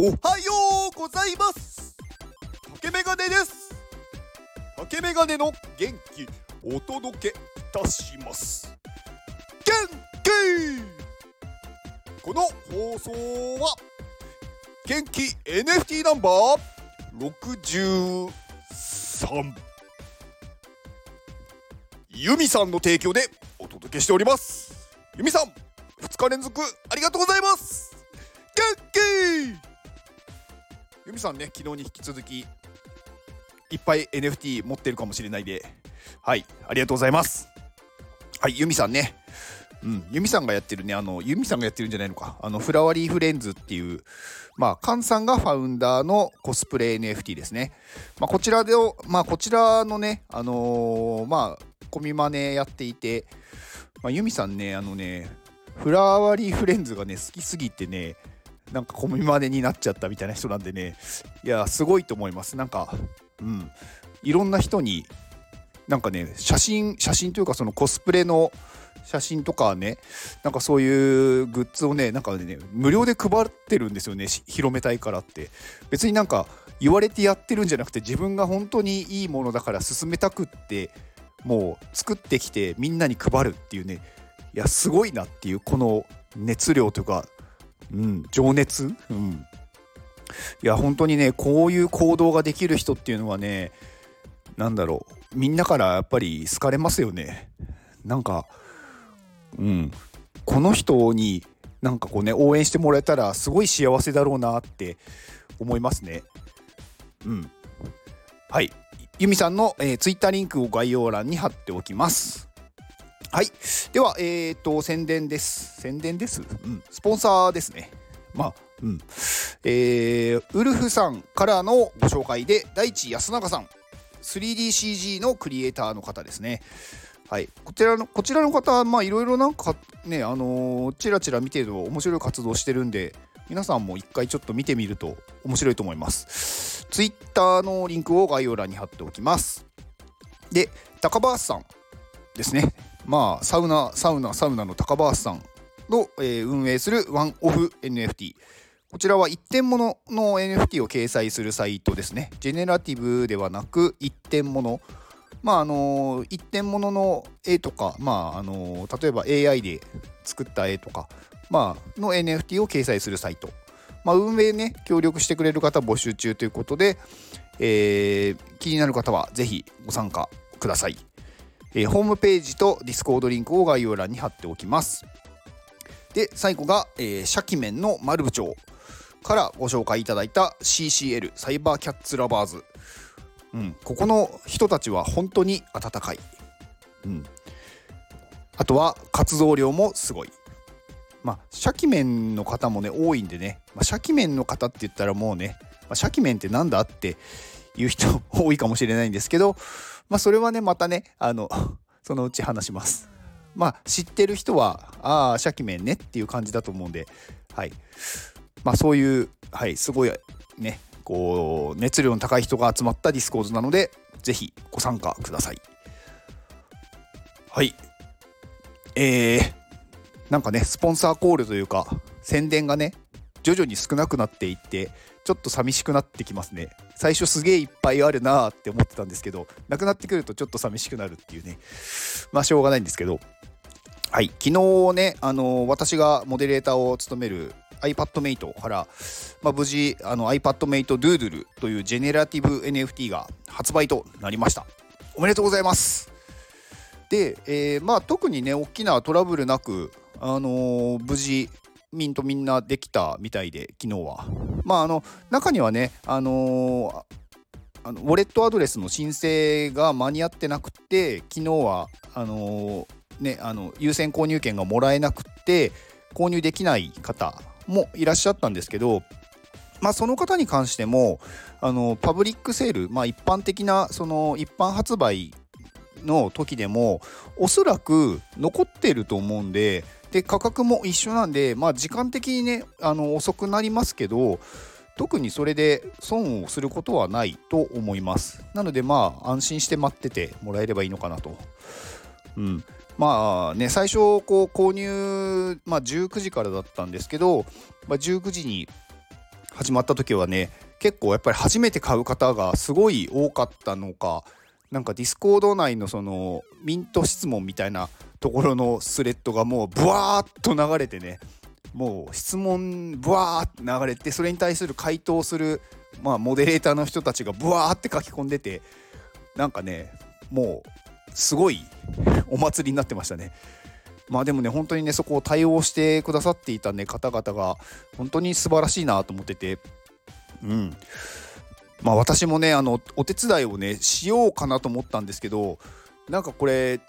おはようございます。竹メガネです。竹メガネの元気お届けいたします。元気!この放送は元気 NFT ナンバー63ユミさんの提供でお届けしております。ユミさん2日連続ありがとうございます。元気!ユミさんね昨日に引き続きいっぱい NFT 持ってるかもしれないで。はいありがとうございます。はいユミさんね。うんユミさんがやってるねあのユミさんがやってるんじゃないのか。あのフラワリーフレンズっていうまあカンさんがファウンダーのコスプレ NFT ですね。まあこちらでまあこちらのねあのー、まあコミマネやっていてまあユミさんねあのねフラワリーフレンズがね好きすぎてねなんかコミマネになっちゃったみたいな人なんでね。いやすごいと思います。なんかうん。いろんな人になんかね写真写真というかそのコスプレの写真とかねなんかそういうグッズをねなんかね無料で配ってるんですよね広めたいからって。別になんか言われてやってるんじゃなくて自分が本当にいいものだから進めたくってもう作ってきてみんなに配るっていうね。いやすごいなっていうこの熱量というかうん、情熱、うん、いや本当にねこういう行動ができる人っていうのはね何だろう。みんなからやっぱり好かれますよね。なんかうん。この人になんかこうね応援してもらえたらすごい幸せだろうなって思いますね。うん。はい。ユミさんの、えー、ツイッターリンクを概要欄に貼っておきます。はい。では、えっ、と、宣伝です。宣伝です？うん。スポンサーですね。まあ、うん。えー、ウルフさんからのご紹介で、大地安永さん。3DCG のクリエイターの方ですね。はい。こちらの、こちらの方、まあ、いろいろなんか、ね、あのー、ちらちら見てると面白い活動してるんで、皆さんも一回ちょっと見てみると面白いと思います。Twitter のリンクを概要欄に貼っておきます。で、高橋さんですね。まあ、サウナ、サウナ、サウナの高橋さんの、えー、運営するワンオフ NFT。こちらは一点物の NFT を掲載するサイトですね。ジェネラティブではなく一点物。まああの一点物の絵とか、まああの例えば AI で作った絵とか、まあ、の NFT を掲載するサイト。まあ、運営ね、協力してくれる方募集中ということで、えー、気になる方はぜひご参加ください。えー、ホームページとディスコードリンクを概要欄に貼っておきます。で、最後が、えー、シャキメンの丸部長からご紹介いただいた CCL サイバーキャッツラバーズ。うん、ここの人たちは本当に温かい。うん。あとは活動量もすごい。まあ、シャキメンの方もね、多いんでね、まあ、シャキメンの方って言ったらもうね、まあ、シャキメンってなんだっていう人 多いかもしれないんですけど、まあ、それはね、またね、あの、そのうち話します。まあ、知ってる人は、ああ、シャキメンねっていう感じだと思うんで、はい。まあ、そういう、はい、すごいね、こう、熱量の高い人が集まったディスコードなので、ぜひご参加ください。はい。えー、なんかね、スポンサーコールというか、宣伝がね、徐々に少なくなっていって、ちょっと寂しくなってきますね。最初すげえいっぱいあるなーって思ってたんですけど、なくなってくるとちょっと寂しくなるっていうね。まあしょうがないんですけど。はい、昨日ね、あのー、私がモデレーターを務める iPadMate から、まあ、無事あの iPadMate Doodle というジェネラティブ NFT が発売となりました。おめでとうございます。で、えー、まあ特にね、大きなトラブルなく、あのー、無事ミントみんなできたみたいで昨日は。まああの中にはねあのー、あのウォレットアドレスの申請が間に合ってなくて昨日はあのー、ねあの優先購入権がもらえなくて購入できない方もいらっしゃったんですけどまあ、その方に関してもあのパブリックセール、まあ、一般的なその一般発売の時でもおそらく残ってると思うんでで価格も一緒なんで、まあ、時間的にねあの遅くなりますけど特にそれで損をすることはないと思います。なのでまあ安心して待っててもらえればいいのかなと。うん。まあね最初こう購入、まあ、19時からだったんですけど、まあ、19時に始まった時はね結構やっぱり初めて買う方がすごい多かったのかなんかディスコード内のそのミント質問みたいなところのスレッドがもうブワーッと流れてねもう質問ブワーって流れてそれに対する回答する、まあ、モデレーターの人たちがブワーって書き込んでてなんかねもうすごいお祭りになってましたね。まあでもね本当にねそこを対応してくださっていたね方々が本当に素晴らしいなと思っててうんまあ私もねあのお手伝いをねしようかなと思ったんですけどなんかこれ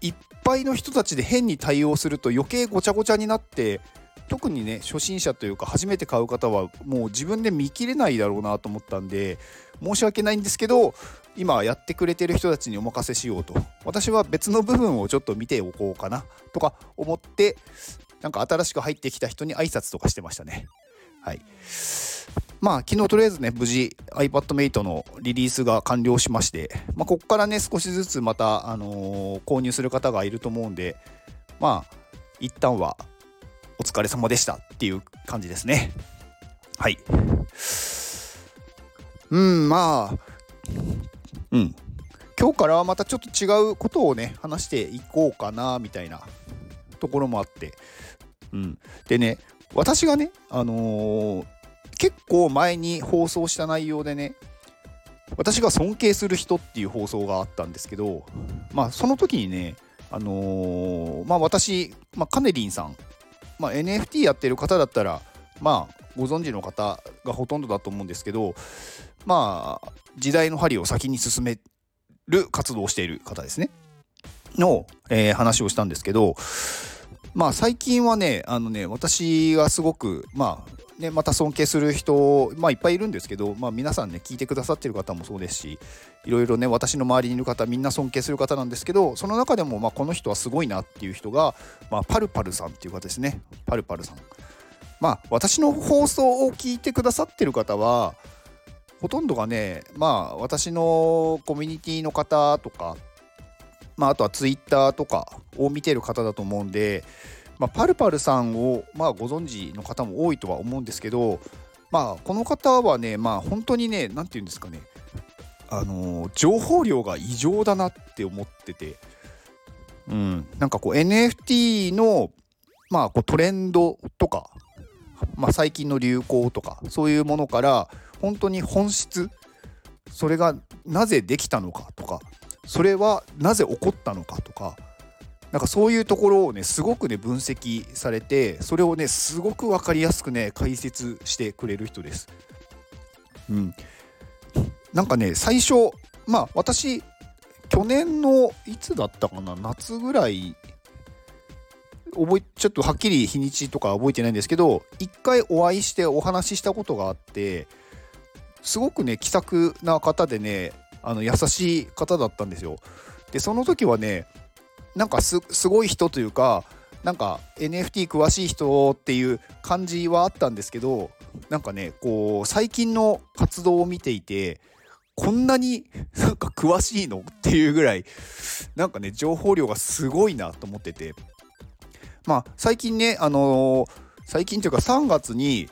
いっぱいの人たちで変に対応すると余計ごちゃごちゃになって特にね初心者というか初めて買う方はもう自分で見切れないだろうなと思ったんで申し訳ないんですけど今やってくれてる人たちにお任せしようと。私は別の部分をちょっと見ておこうかなとか思ってなんか新しく入ってきた人に挨拶とかしてましたね。はい。まあ昨日とりあえずね無事 iPadMate のリリースが完了しまして、まあ、ここからね少しずつまた、あのー、購入する方がいると思うんでまあ一旦はお疲れ様でしたっていう感じですね。はい。うん、まあ、うん。今日からはまたちょっと違うことをね、話していこうかな、みたいなところもあって。うん。でね、私がね、あのー、結構前に放送した内容でね、私が尊敬する人っていう放送があったんですけど、まあその時にね、あのー、まあ私、まあ、カネリンさんまあ、NFT やってる方だったらまあご存知の方がほとんどだと思うんですけどまあ時代の針を先に進める活動をしている方ですね。の、えー、話をしたんですけどまあ最近はねあのね私がすごくまあね、また尊敬する人、まあ、いっぱいいるんですけど、まあ、皆さんね聞いてくださってる方もそうですしいろいろね私の周りにいる方みんな尊敬する方なんですけどその中でも、まあ、この人はすごいなっていう人が、まあ、パルパルさんっていう方ですねパルパルさん。まあ私の放送を聞いてくださってる方はほとんどがねまあ私のコミュニティの方とかまああとはツイッターとかを見てる方だと思うんでまあ、パルパルさんを、まあ、ご存知の方も多いとは思うんですけど、まあ、この方はね、まあ、本当にね、何て言うんですかね、あのー、情報量が異常だなって思ってて、うん、なんかこう NFT の、まあ、こうトレンドとか、まあ、最近の流行とか、そういうものから、本当に本質、それがなぜできたのかとか、それはなぜ起こったのかとか、なんかそういうところをねすごくね分析されてそれをねすごく分かりやすくね解説してくれる人です。うん、なんかね最初まあ私去年のいつだったかな夏ぐらい覚えちょっとはっきり日にちとか覚えてないんですけど一回お会いしてお話ししたことがあってすごくね気さくな方でねあの優しい方だったんですよ。でその時はねなんかすごい人というかなんか NFT 詳しい人っていう感じはあったんですけどなんかねこう最近の活動を見ていてこんなに なんか詳しいのっていうぐらいなんかね情報量がすごいなと思っててまあ最近ねあのー、最近というか3月に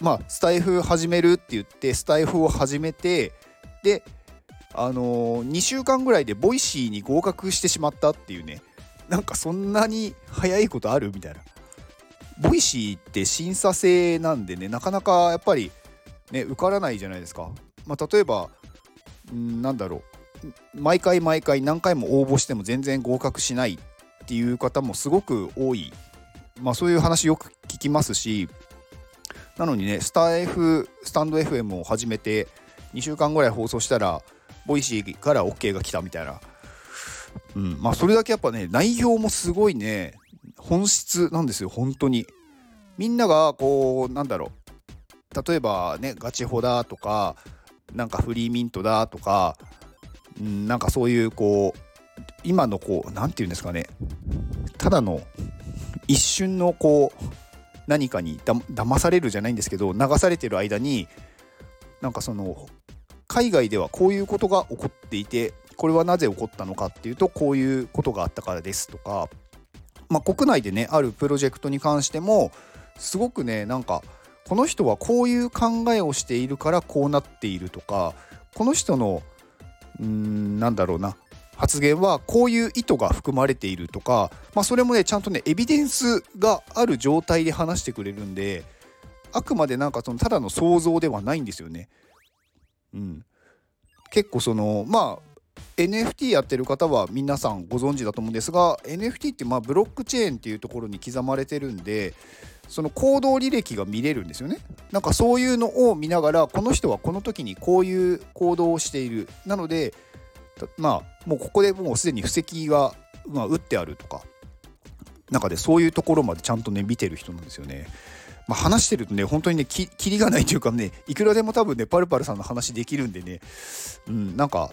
まあスタエフ始めるって言ってスタエフを始めてであのー、2週間ぐらいでボイシーに合格してしまったっていうね。なんかそんなに早いことあるみたいな。ボイシーって審査制なんでねなかなかやっぱりね受からないじゃないですか、まあ、例えばんなんだろう。毎回毎回何回も応募しても全然合格しないっていう方もすごく多い。まあそういう話よく聞きますし。なのにねスタ F スタンド FM を始めて2週間ぐらい放送したらボイシーから OK が来たみたいな。うん、まあそれだけやっぱね、内容もすごいね、本質なんですよ、本当に。みんながこう、なんだろう、例えばね、ガチホだとか、なんかフリーミントだとか、うん、なんかそういうこう、今のこう、何て言うんですかね、ただの一瞬のこう、何かにだ騙されるじゃないんですけど流されてる間になんかその海外ではこういうことが起こっていてこれはなぜ起こったのかっていうとこういうことがあったからですとか、まあ、国内でねあるプロジェクトに関してもすごくねなんかこの人はこういう考えをしているからこうなっているとかこの人のうんなんだろうな発言はこういう意図が含まれているとか、まあ、それもねちゃんとねエビデンスがある状態で話してくれるんであくまでなんかそのただの想像ではないんですよね。うん、結構そのまあ NFT やってる方は皆さんご存知だと思うんですが NFT ってまあブロックチェーンっていうところに刻まれてるんでその行動履歴が見れるんですよね。なんかそういうのを見ながらこの人はこの時にこういう行動をしている。なのでまあもうここでもうすでに布石が、まあ、打ってあるとか中でそういうところまでちゃんとね見てる人なんですよね。まあ、話してるとね本当にねきりがないというかねいくらでも多分ねパルパルさんの話できるんでねうんなんか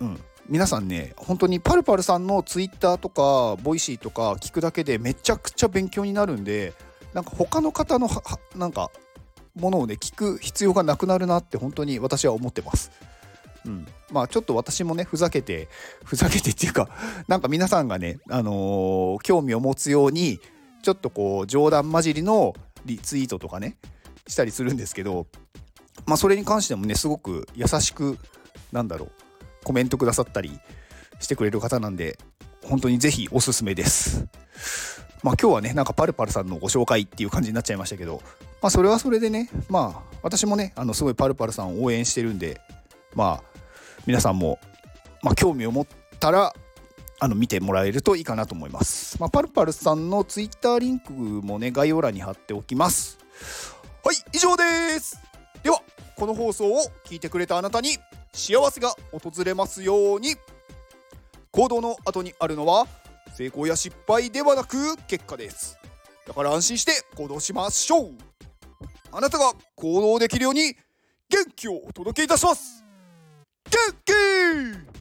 うん皆さんね本当にパルパルさんのツイッターとかボイシーとか聞くだけでめちゃくちゃ勉強になるんでなんか他の方のなんかものをね聞く必要がなくなるなって本当に私は思ってます。うん、まあちょっと私もねふざけてふざけてっていうかなんか皆さんがね、あのー、興味を持つようにちょっとこう冗談交じりのリツイートとかねしたりするんですけどまあそれに関してもねすごく優しくなんだろうコメントくださったりしてくれる方なんで本当にぜひおすすめです。まあ今日はねなんかパルパルさんのご紹介っていう感じになっちゃいましたけどまあそれはそれでねまあ私もねあのすごいパルパルさんを応援してるんでまあ皆さんも、まあ、興味を持ったらあの見てもらえるといいかなと思います。まあ、パルパルさんのツイッターリンクもね概要欄に貼っておきます。はい以上ですではこの放送を聞いてくれたあなたに幸せが訪れますように行動の後にあるのは成功や失敗ではなく結果ですだから安心して行動しましょうあなたが行動できるように元気をお届けいたします Cookie!